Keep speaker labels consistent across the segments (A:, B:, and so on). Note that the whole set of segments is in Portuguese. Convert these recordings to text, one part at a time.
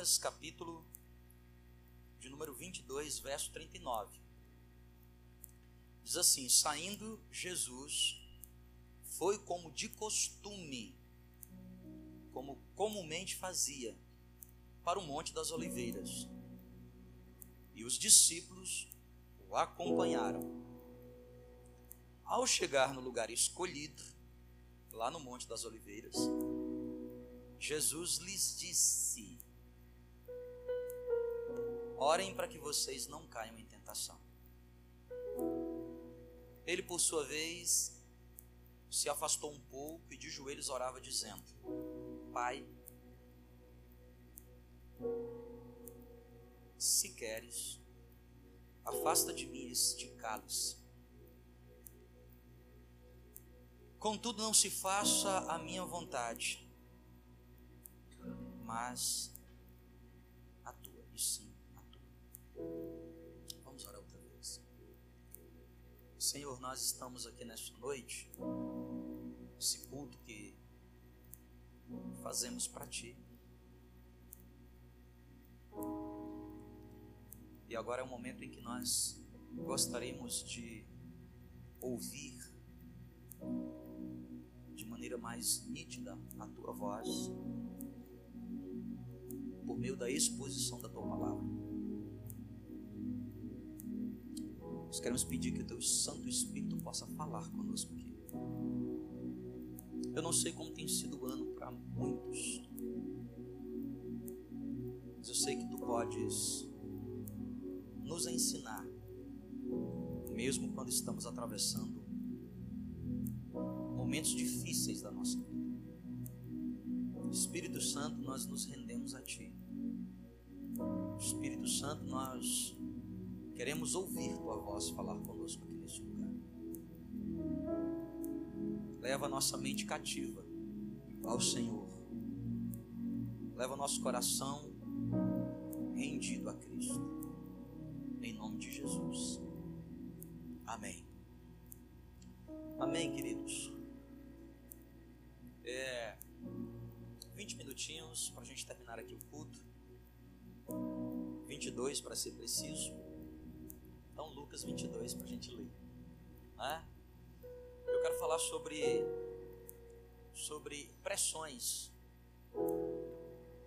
A: Lucas, capítulo de número 22, verso 39. Diz assim: Saindo Jesus, foi como de costume, como comumente fazia, para o Monte das Oliveiras. E os discípulos o acompanharam. Ao chegar no lugar escolhido, lá no Monte das Oliveiras, Jesus lhes disse: Orem para que vocês não caiam em tentação. Ele, por sua vez, se afastou um pouco e de joelhos orava, dizendo: Pai, se queres, afasta de mim este cálice. Contudo, não se faça a minha vontade, mas a tua, e sim Senhor, nós estamos aqui nesta noite, esse culto que fazemos para Ti. E agora é o momento em que nós gostaríamos de ouvir de maneira mais nítida a tua voz, por meio da exposição da tua palavra. Nós queremos pedir que o teu Santo Espírito possa falar conosco aqui. Eu não sei como tem sido o ano para muitos, mas eu sei que tu podes nos ensinar, mesmo quando estamos atravessando momentos difíceis da nossa vida. Espírito Santo, nós nos rendemos a Ti. Espírito Santo, nós queremos ouvir Tua voz falar conosco aqui neste lugar. Leva nossa mente cativa ao Senhor. Leva nosso coração rendido a Cristo. Em nome de Jesus. Amém. Amém, queridos. É, 20 minutinhos para a gente terminar aqui o culto. 22 para ser preciso. Então, Lucas 22 para a gente ler. Né? Eu quero falar sobre, sobre pressões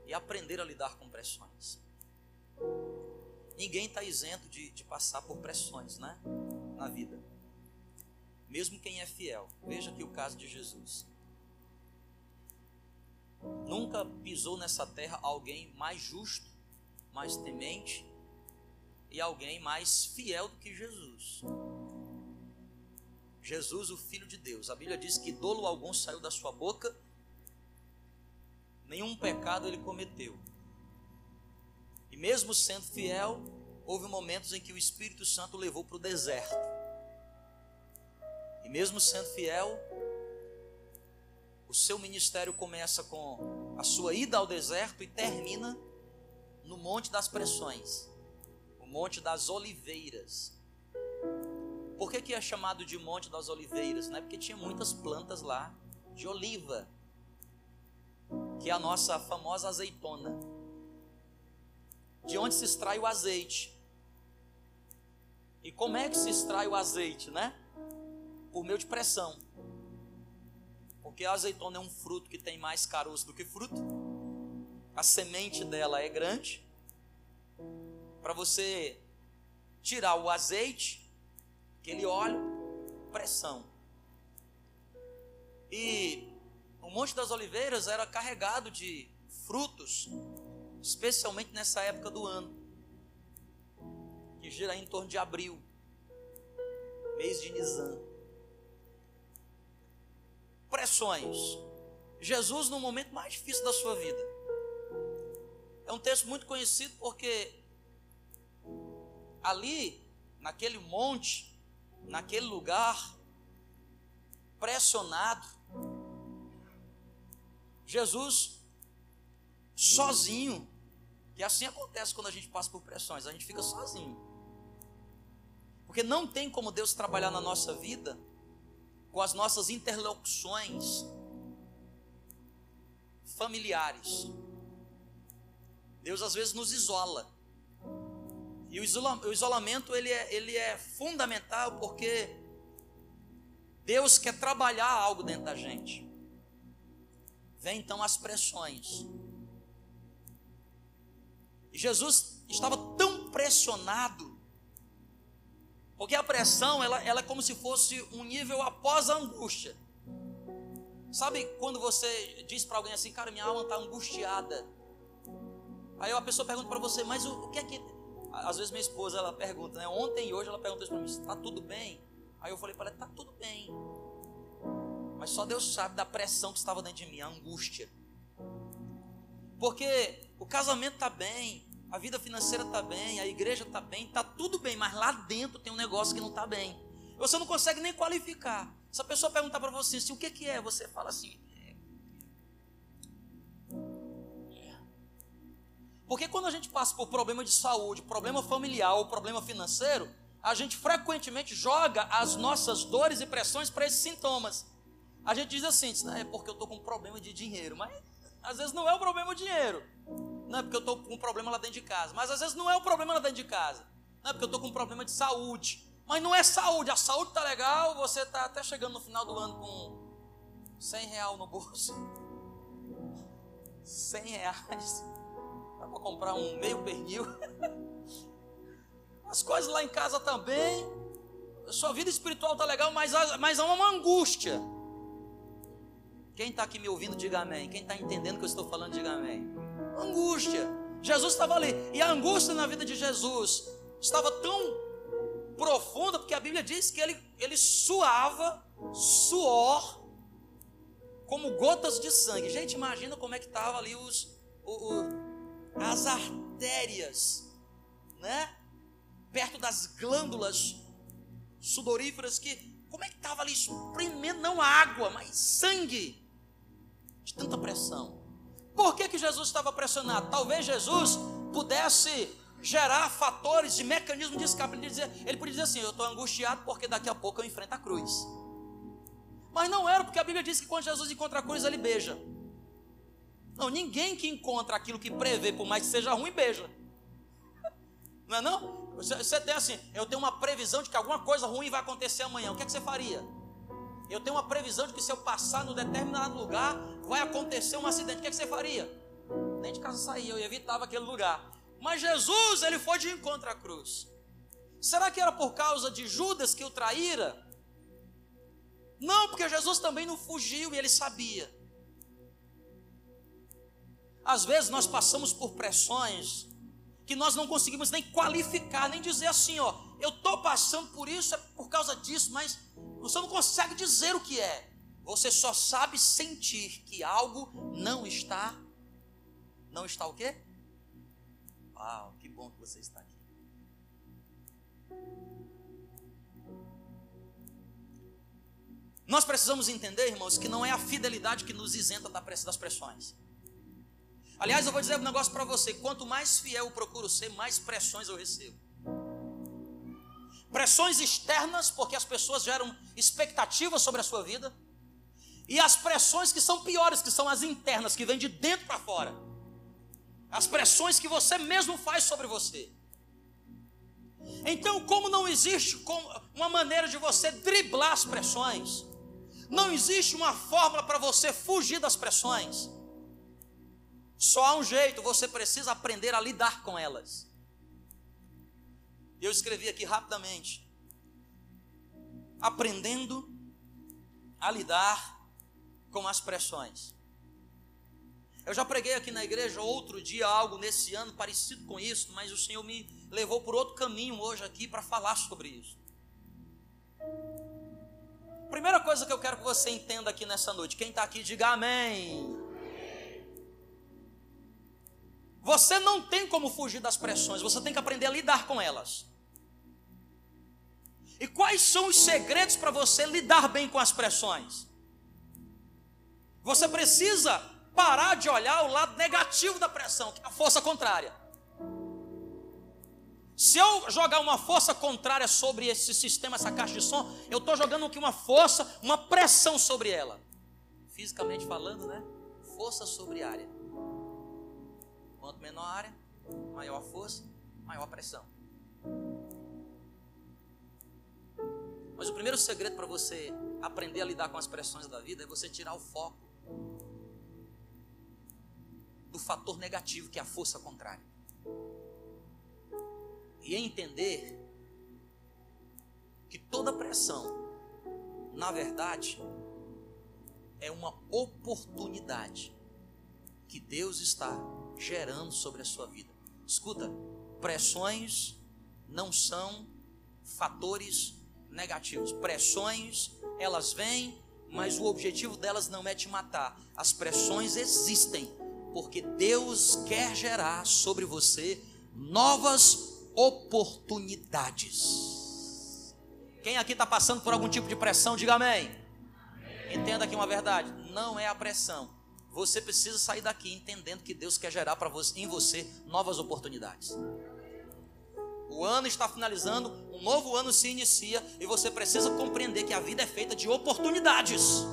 A: e aprender a lidar com pressões. Ninguém está isento de, de passar por pressões né? na vida. Mesmo quem é fiel. Veja aqui o caso de Jesus. Nunca pisou nessa terra alguém mais justo, mais temente e alguém mais fiel do que Jesus. Jesus, o Filho de Deus. A Bíblia diz que dolo algum saiu da sua boca, nenhum pecado ele cometeu. E mesmo sendo fiel, houve momentos em que o Espírito Santo o levou para o deserto. E mesmo sendo fiel, o seu ministério começa com a sua ida ao deserto e termina no Monte das Pressões, o Monte das Oliveiras. Por que, que é chamado de Monte das Oliveiras? Não é porque tinha muitas plantas lá de oliva, que é a nossa famosa azeitona, de onde se extrai o azeite. E como é que se extrai o azeite, né? Por meio de pressão. Porque a azeitona é um fruto que tem mais caroço do que fruto. A semente dela é grande. Para você tirar o azeite, aquele óleo, pressão. E o Monte das Oliveiras era carregado de frutos, especialmente nessa época do ano, que gira em torno de abril, mês de Nisan pressões. Jesus no momento mais difícil da sua vida. É um texto muito conhecido porque ali, naquele monte, naquele lugar, pressionado, Jesus sozinho, que assim acontece quando a gente passa por pressões, a gente fica sozinho. Porque não tem como Deus trabalhar na nossa vida com as nossas interlocuções familiares. Deus às vezes nos isola. E o, isolamento ele é, ele é fundamental porque Deus quer trabalhar algo dentro da gente. Vem então as pressões. Jesus estava tão pressionado, porque a pressão ela, ela é como se fosse um nível após a angústia. Sabe quando você diz para alguém assim, cara, minha alma está angustiada. Aí a pessoa pergunta para você, mas o, o, que é que. Às vezes minha esposa ela pergunta, né? Ontem e hoje ela perguntou isso para mim, está tudo bem? Aí eu falei para ela, está tudo bem. Mas só Deus sabe da pressão que estava dentro de mim, a angústia. Porque o casamento está bem, a vida financeira está bem, a igreja está bem, está tudo bem, mas lá dentro tem um negócio que não está bem. Você não consegue nem qualificar. Se a pessoa perguntar para você assim, o que, que é, você fala assim. Porque quando a gente passa por problema de saúde, problema familiar ou problema financeiro, a gente frequentemente joga as nossas dores e pressões para esses sintomas. A gente diz assim, é porque eu estou com um problema de dinheiro, mas às vezes não é o problema o dinheiro. Não é porque eu estou com um problema lá dentro de casa, mas às vezes não é o problema lá dentro de casa. Não é porque eu estou com um problema de saúde. Mas não é saúde, a saúde está legal, você está até chegando no final do ano com 100 real no bolso. 100 reais. Dá para comprar um meio pernil. As coisas lá em casa também. Sua vida espiritual está legal, mas, mas há uma angústia. Quem está aqui me ouvindo, diga amém. Quem está entendendo o que eu estou falando, diga amém. Angústia. Jesus estava ali. E a angústia na vida de Jesus estava tão profunda, porque a Bíblia diz que ele, ele suava suor como gotas de sangue. Gente, imagina como é que estava ali os, o, o, as artérias, né? Perto das glândulas sudoríferas que como é que estava ali espremendo não água, mas sangue de tanta pressão. Por que, que Jesus estava pressionado? Talvez Jesus pudesse gerar fatores de mecanismo de escape. Ele, dizia, ele podia dizer assim: Eu estou angustiado porque daqui a pouco eu enfrento a cruz. Mas não era, porque a Bíblia diz que quando Jesus encontra a cruz, ele beija. Não, ninguém que encontra aquilo que prevê, por mais que seja ruim, beija. Não é não? Você, você tem assim, eu tenho uma previsão de que alguma coisa ruim vai acontecer amanhã. O que, é que você faria? Eu tenho uma previsão de que se eu passar no determinado lugar, vai acontecer um acidente. O que, é que você faria? Nem de casa saía, eu evitava aquele lugar. Mas Jesus, ele foi de encontro à cruz. Será que era por causa de Judas que o traíra? Não, porque Jesus também não fugiu e ele sabia. Às vezes nós passamos por pressões que nós não conseguimos nem qualificar, nem dizer assim, ó, eu estou passando por isso, é por causa disso, mas você não consegue dizer o que é. Você só sabe sentir que algo não está, não está o quê? Uau, que bom que você está aqui. Nós precisamos entender, irmãos, que não é a fidelidade que nos isenta das pressões. Aliás, eu vou dizer um negócio para você: quanto mais fiel eu procuro ser, mais pressões eu recebo. Pressões externas, porque as pessoas geram expectativas sobre a sua vida, e as pressões que são piores, que são as internas, que vêm de dentro para fora as pressões que você mesmo faz sobre você. Então, como não existe uma maneira de você driblar as pressões, não existe uma fórmula para você fugir das pressões. Só há um jeito, você precisa aprender a lidar com elas. Eu escrevi aqui rapidamente. Aprendendo a lidar com as pressões. Eu já preguei aqui na igreja outro dia algo nesse ano parecido com isso, mas o Senhor me levou por outro caminho hoje aqui para falar sobre isso. Primeira coisa que eu quero que você entenda aqui nessa noite, quem está aqui, diga amém. Você não tem como fugir das pressões, você tem que aprender a lidar com elas. E quais são os segredos para você lidar bem com as pressões? Você precisa parar de olhar o lado negativo da pressão, que é a força contrária. Se eu jogar uma força contrária sobre esse sistema, essa caixa de som, eu estou jogando aqui uma força, uma pressão sobre ela. Fisicamente falando, né? Força sobre área. Quanto menor a área, maior a força, maior a pressão. Mas o primeiro segredo para você aprender a lidar com as pressões da vida é você tirar o foco do fator negativo que é a força contrária. E entender que toda pressão, na verdade, é uma oportunidade que Deus está gerando sobre a sua vida. Escuta, pressões não são fatores negativos. Pressões, elas vêm, mas o objetivo delas não é te matar. As pressões existem porque Deus quer gerar sobre você novas oportunidades. Quem aqui está passando por algum tipo de pressão, diga amém. Entenda aqui uma verdade: não é a pressão. Você precisa sair daqui entendendo que Deus quer gerar para você, em você novas oportunidades. O ano está finalizando, um novo ano se inicia e você precisa compreender que a vida é feita de oportunidades.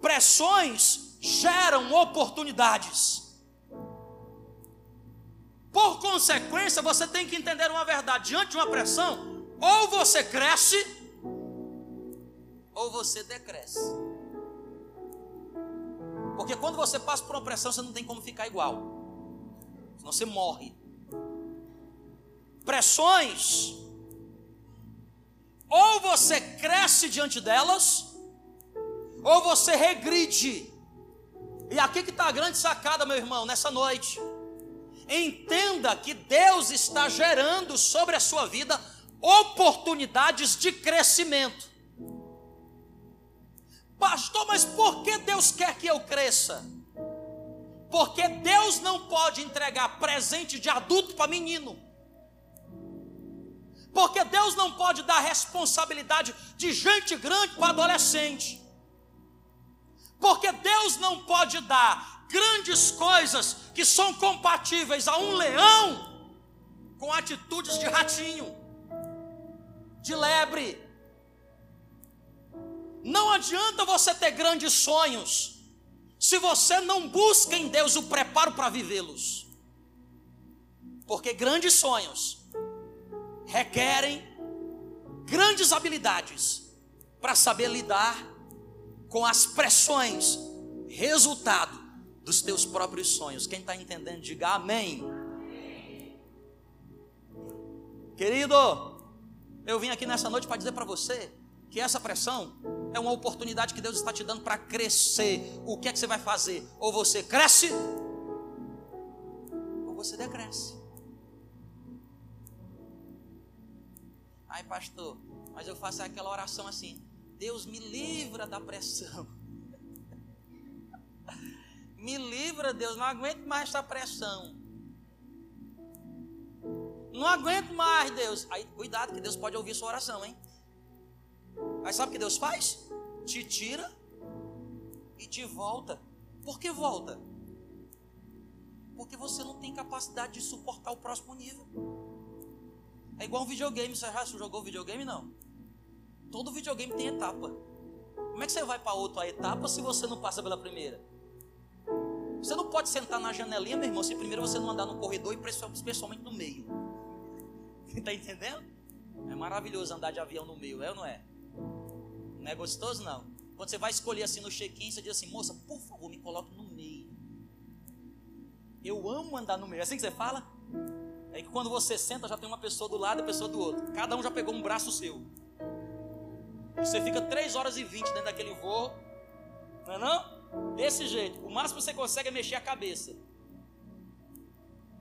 A: Pressões geram oportunidades. Por consequência, você tem que entender uma verdade: diante de uma pressão, ou você cresce, ou você decresce. Porque quando você passa por uma pressão, você não tem como ficar igual senão você morre. Pressões, ou você cresce diante delas, ou você regride. E aqui que está a grande sacada, meu irmão, nessa noite. Entenda que Deus está gerando sobre a sua vida oportunidades de crescimento. Pastor, mas por que Deus quer que eu cresça? Porque Deus não pode entregar presente de adulto para menino. Porque Deus não pode dar responsabilidade de gente grande para adolescente. Porque Deus não pode dar grandes coisas que são compatíveis a um leão com atitudes de ratinho, de lebre. Não adianta você ter grandes sonhos se você não busca em Deus o preparo para vivê-los. Porque grandes sonhos requerem grandes habilidades para saber lidar com as pressões, resultado dos teus próprios sonhos. Quem está entendendo, diga amém. Querido, eu vim aqui nessa noite para dizer para você que essa pressão é uma oportunidade que Deus está te dando para crescer. O que é que você vai fazer? Ou você cresce, ou você decresce. Ai, pastor, mas eu faço aquela oração assim: Deus me livra da pressão. me livra, Deus, não aguento mais essa pressão. Não aguento mais, Deus. Aí, cuidado, que Deus pode ouvir sua oração, hein? Mas sabe o que Deus faz? Te tira e te volta. Por que volta? Porque você não tem capacidade de suportar o próximo nível. É igual um videogame. Você já jogou videogame? Não. Todo videogame tem etapa. Como é que você vai para outra etapa se você não passa pela primeira? Você não pode sentar na janelinha, meu irmão, se primeiro você não andar no corredor e principalmente no meio. Está entendendo? É maravilhoso andar de avião no meio, é ou não é? Não é gostoso, não? Quando você vai escolher assim no check-in, você diz assim, moça, por favor, me coloque no meio. Eu amo andar no meio. É assim que você fala? É que quando você senta, já tem uma pessoa do lado e a pessoa do outro. Cada um já pegou um braço seu. Você fica 3 horas e 20 dentro daquele voo. Não é não? Desse jeito. O máximo que você consegue é mexer a cabeça.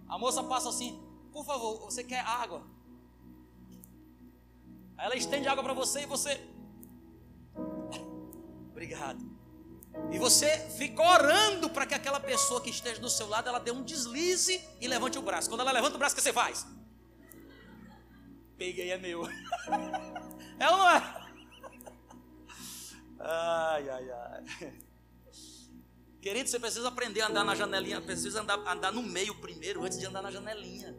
A: A moça passa assim, por favor, você quer água? Aí ela estende água para você e você Obrigado. E você fica orando para que aquela pessoa que esteja do seu lado, ela dê um deslize e levante o braço. Quando ela levanta o braço, o que você faz? Peguei, é meu. É ou não é? Ai, ai, ai. Querido, você precisa aprender a andar na janelinha, precisa andar, andar no meio primeiro, antes de andar na janelinha.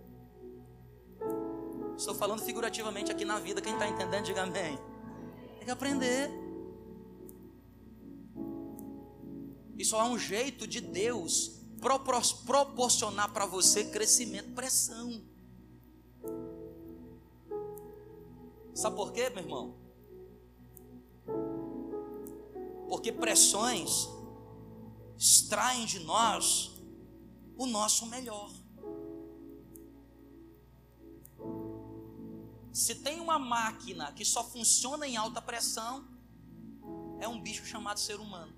A: Estou falando figurativamente aqui na vida, quem está entendendo, diga amém. Tem que aprender. Isso é um jeito de Deus proporcionar para você crescimento, pressão. Sabe por quê, meu irmão? Porque pressões extraem de nós o nosso melhor. Se tem uma máquina que só funciona em alta pressão, é um bicho chamado ser humano.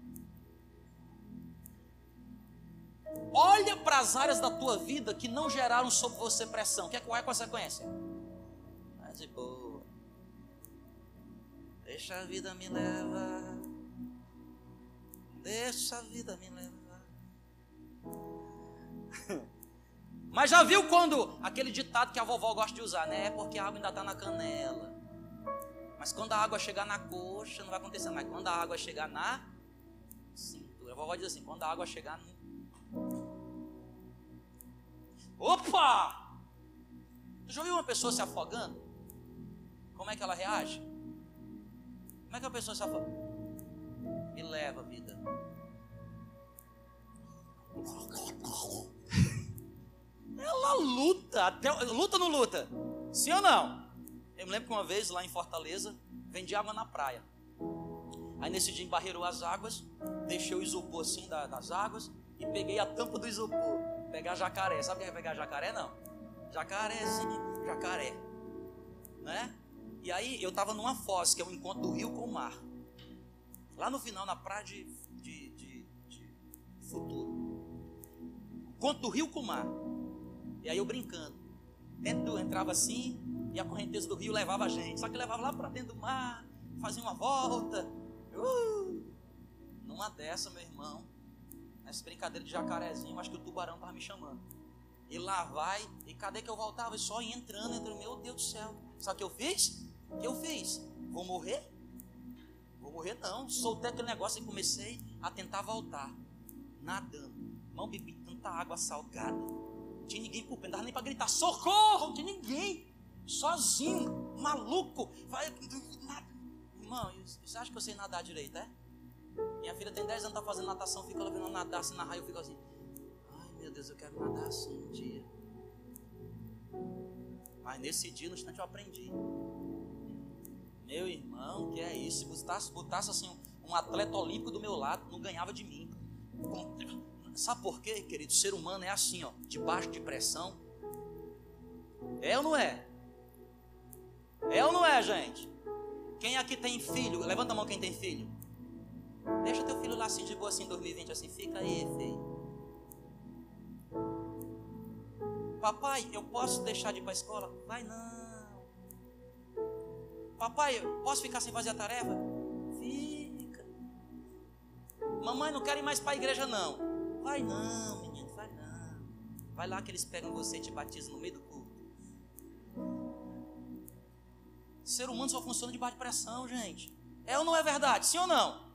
A: Olha para as áreas da tua vida que não geraram sobre você pressão. Que é qual é a consequência? Mas de boa. Deixa a vida me levar. Deixa a vida me levar. Mas já viu quando aquele ditado que a vovó gosta de usar, né? É porque a água ainda está na canela. Mas quando a água chegar na coxa, não vai acontecer mais. Quando a água chegar na cintura. A vovó diz assim: quando a água chegar no Opa! Já viu uma pessoa se afogando? Como é que ela reage? Como é que a pessoa se afoga? E leva vida. Ela luta, até, luta ou não luta? Sim ou não? Eu me lembro que uma vez lá em Fortaleza, vendi água na praia. Aí nesse dia embarreirou as águas, deixei o isopor assim das águas, e peguei a tampa do isopor. Pegar jacaré. Sabe o que é pegar jacaré? Não. Jacarézinho, jacaré. Né? E aí eu estava numa foz, que é o encontro do rio com o mar. Lá no final, na praia de, de, de, de futuro. Encontro do rio com o mar. E aí eu brincando. Dentro entrava assim, e a correnteza do rio levava a gente. Só que levava lá para dentro do mar, fazia uma volta. Uh! Numa dessa, meu irmão, Nessa brincadeira de jacarezinho, acho que o tubarão estava me chamando. E lá vai, e cadê que eu voltava? E só ia entrando, entrando, meu Deus do céu. Sabe o que eu fiz? O que eu fiz? Vou morrer? Vou morrer não. Soltei aquele negócio e comecei a tentar voltar. Nadando. Não bebi tanta água salgada. Não tinha ninguém por perto, não dava nem para gritar, socorro! Não tinha ninguém. Sozinho, maluco. Vai, Irmão, você acha que eu sei nadar direito, é? Minha filha tem 10 anos, está fazendo natação, fica ela vendo nadar assim na raia, eu fico assim. Ai meu Deus, eu quero nadar assim um dia. Mas nesse dia, no instante, eu aprendi. Meu irmão, que é isso? Se botasse, botasse assim um atleta olímpico do meu lado, não ganhava de mim. Sabe por quê, querido? O ser humano é assim, ó, debaixo de pressão. É ou não é? É ou não é, gente? Quem aqui tem filho? Levanta a mão quem tem filho. Deixa teu filho lá assim de boa assim em 2020, assim, fica aí, filho. Papai, eu posso deixar de ir para a escola? Vai não. Papai, eu posso ficar sem fazer a tarefa? Fica. Mamãe, não quero ir mais para a igreja não. Vai não, menino, vai não. Vai lá que eles pegam você e te batizam no meio do culto. Ser humano só funciona debaixo de pressão, gente. É ou não é verdade? Sim ou não?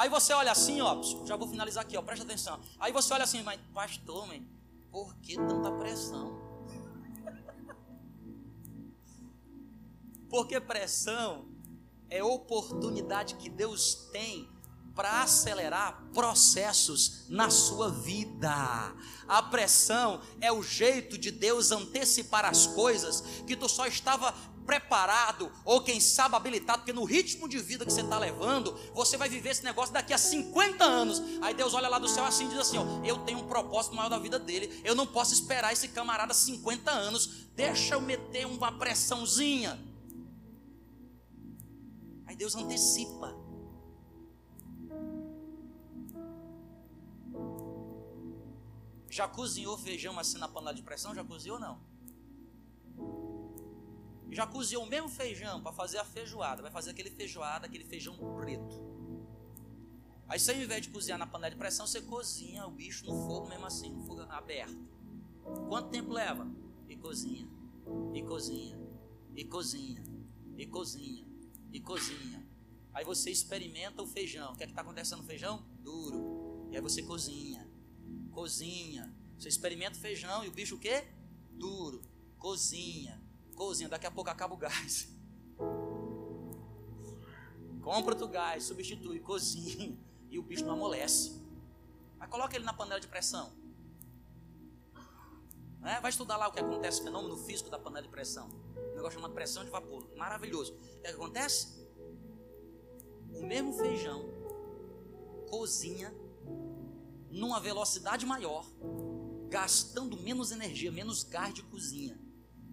A: Aí você olha assim, ó, já vou finalizar aqui, ó, presta atenção. Aí você olha assim, mas pastor, man, por que tanta pressão? Porque pressão é oportunidade que Deus tem para acelerar processos na sua vida. A pressão é o jeito de Deus antecipar as coisas que tu só estava preparado, ou quem sabe habilitado, porque no ritmo de vida que você está levando, você vai viver esse negócio daqui a 50 anos. Aí Deus olha lá do céu assim e diz assim: ó, Eu tenho um propósito maior da vida dele, eu não posso esperar esse camarada 50 anos, deixa eu meter uma pressãozinha. Aí Deus antecipa. Já cozinhou feijão assim na panela de pressão? Já cozinhou ou não? Já cozinhou o mesmo feijão para fazer a feijoada, vai fazer aquele feijoada, aquele feijão preto. Aí você, ao invés de cozinhar na panela de pressão, você cozinha o bicho no fogo mesmo assim, no fogo aberto. Quanto tempo leva? E cozinha, e cozinha, e cozinha, e cozinha, e cozinha. Aí você experimenta o feijão. O que é que está acontecendo no feijão? Duro. E aí você cozinha, cozinha. Você experimenta o feijão e o bicho o quê? Duro. Cozinha, cozinha, daqui a pouco acaba o gás. compra outro gás, substitui, cozinha, e o bicho não amolece. Mas coloca ele na panela de pressão. É, vai estudar lá o que acontece, o fenômeno físico da panela de pressão. Um negócio chamado pressão de vapor. Maravilhoso. O que acontece? O mesmo feijão cozinha numa velocidade maior, gastando menos energia, menos gás de cozinha.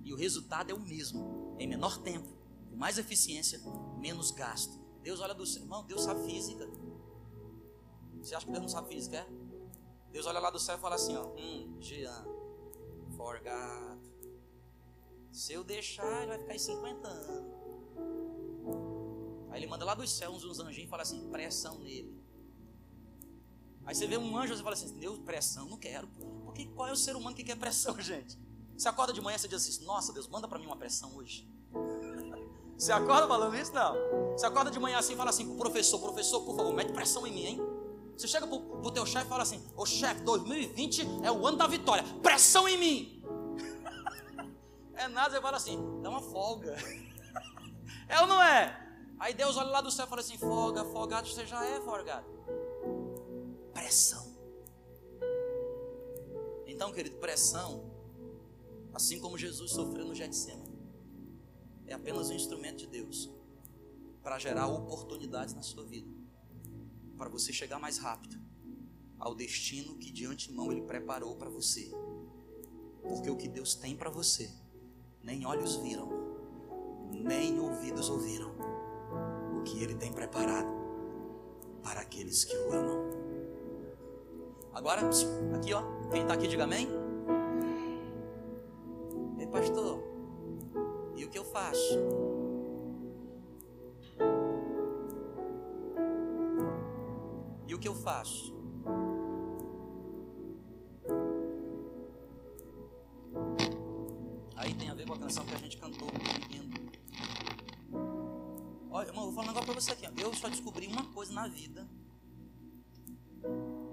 A: E o resultado é o mesmo, em menor tempo, com mais eficiência, menos gasto. Deus olha do céu, irmão, Deus sabe física. Você acha que Deus não sabe física? É? Deus olha lá do céu e fala assim: ó, hum, Jean, forgado. Se eu deixar, ele vai ficar em 50 anos. Aí ele manda lá dos céus uns anjinhos e fala assim: pressão nele. Aí você vê um anjo e fala assim: Deus, pressão, não quero. Porque qual é o ser humano que quer pressão, gente? Você acorda de manhã e diz assim: Nossa, Deus, manda para mim uma pressão hoje. Você acorda falando isso? Não. Você acorda de manhã assim e fala assim pro professor: Professor, por favor, mete pressão em mim, hein? Você chega pro, pro teu chefe e fala assim: Ô chefe, 2020 é o ano da vitória, pressão em mim. é nada, você fala assim: Dá uma folga. é ou não é? Aí Deus olha lá do céu e fala assim: Folga, folgado, você já é folgado pressão. Então, querido, pressão, assim como Jesus sofreu no Getsemane, é apenas um instrumento de Deus para gerar oportunidades na sua vida, para você chegar mais rápido ao destino que de antemão Ele preparou para você. Porque o que Deus tem para você, nem olhos viram, nem ouvidos ouviram, o que Ele tem preparado para aqueles que o amam. Agora, aqui ó, quem está aqui diga amém. Pastor, e o que eu faço? E o que eu faço? Aí tem a ver com a canção que a gente cantou Olha, irmão, vou falar um negócio para você aqui. Eu só descobri uma coisa na vida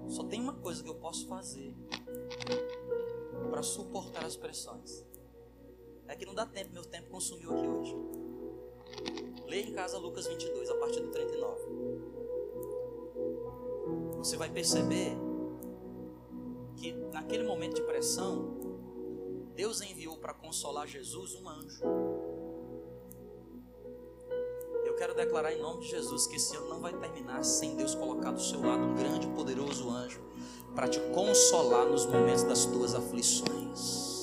A: só tem uma coisa que eu posso fazer para suportar as pressões. É que não dá tempo, meu tempo consumiu aqui hoje. Leia em casa Lucas 22, a partir do 39. Você vai perceber que naquele momento de pressão, Deus enviou para consolar Jesus um anjo. Eu quero declarar em nome de Jesus que esse ano não vai terminar sem Deus colocar do seu lado um grande e poderoso anjo para te consolar nos momentos das tuas aflições.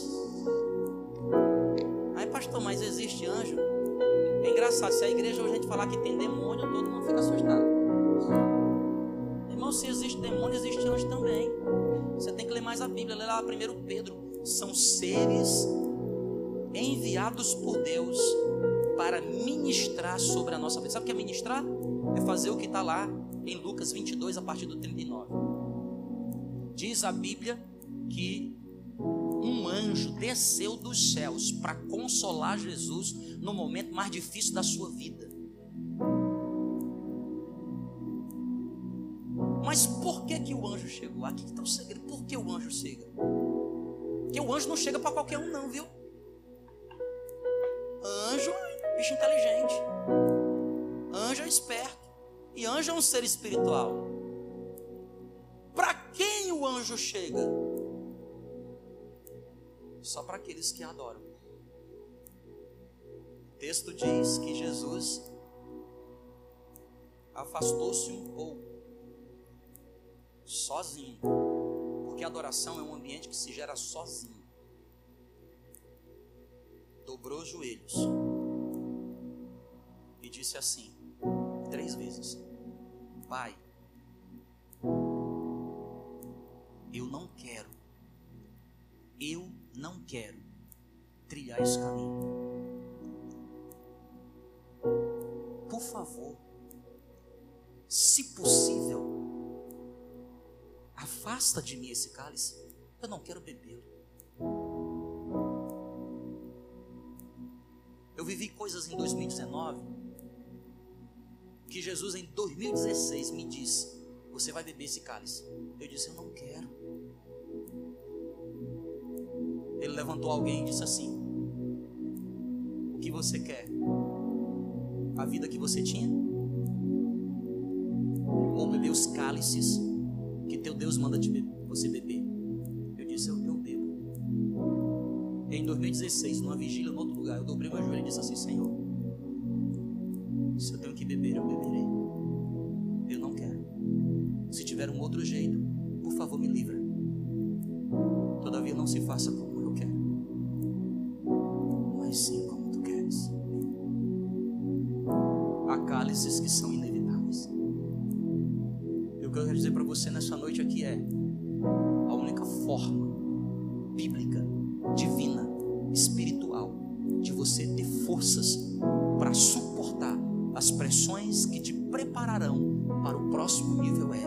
A: Existe anjo? É engraçado, se a igreja hoje a gente falar que tem demônio, todo mundo fica assustado. Irmão, se existe demônio, existe anjo também. Você tem que ler mais a Bíblia, ler lá 1 Pedro. São seres enviados por Deus para ministrar sobre a nossa vida. Sabe o que é ministrar? É fazer o que está lá em Lucas 22, a partir do 39. Diz a Bíblia que um anjo desceu dos céus para consolar Jesus no momento mais difícil da sua vida. Mas por que que o anjo chegou? Aqui está o segredo. Por que o anjo chega? Porque o anjo não chega para qualquer um, não, viu? Anjo bicho inteligente. Anjo é esperto. E anjo é um ser espiritual. Para quem o anjo chega? Só para aqueles que adoram. O texto diz que Jesus afastou-se um pouco, sozinho, porque a adoração é um ambiente que se gera sozinho. Dobrou os joelhos disse assim, três vezes: Pai, eu não quero, eu não quero trilhar esse caminho. Por favor, se possível, afasta de mim esse cálice, eu não quero bebê-lo. Eu vivi coisas em 2019 que Jesus em 2016 me disse: Você vai beber esse cálice. Eu disse: Eu não quero. Levantou alguém e disse assim: O que você quer? A vida que você tinha? cálices que teu Deus manda te você beber? Eu disse, eu, eu bebo. Em 2016, numa vigília, em outro lugar, eu dobrei meu joelho e disse assim: Senhor, se eu tenho que beber, eu beberei. Eu não quero. Se tiver um outro jeito, por favor, me livra. Todavia, não se faça como Há cálices que são inevitáveis. E o que eu quero dizer para você nessa noite aqui é: a única forma bíblica, divina, espiritual de você ter forças para suportar as pressões que te prepararão para o próximo nível é.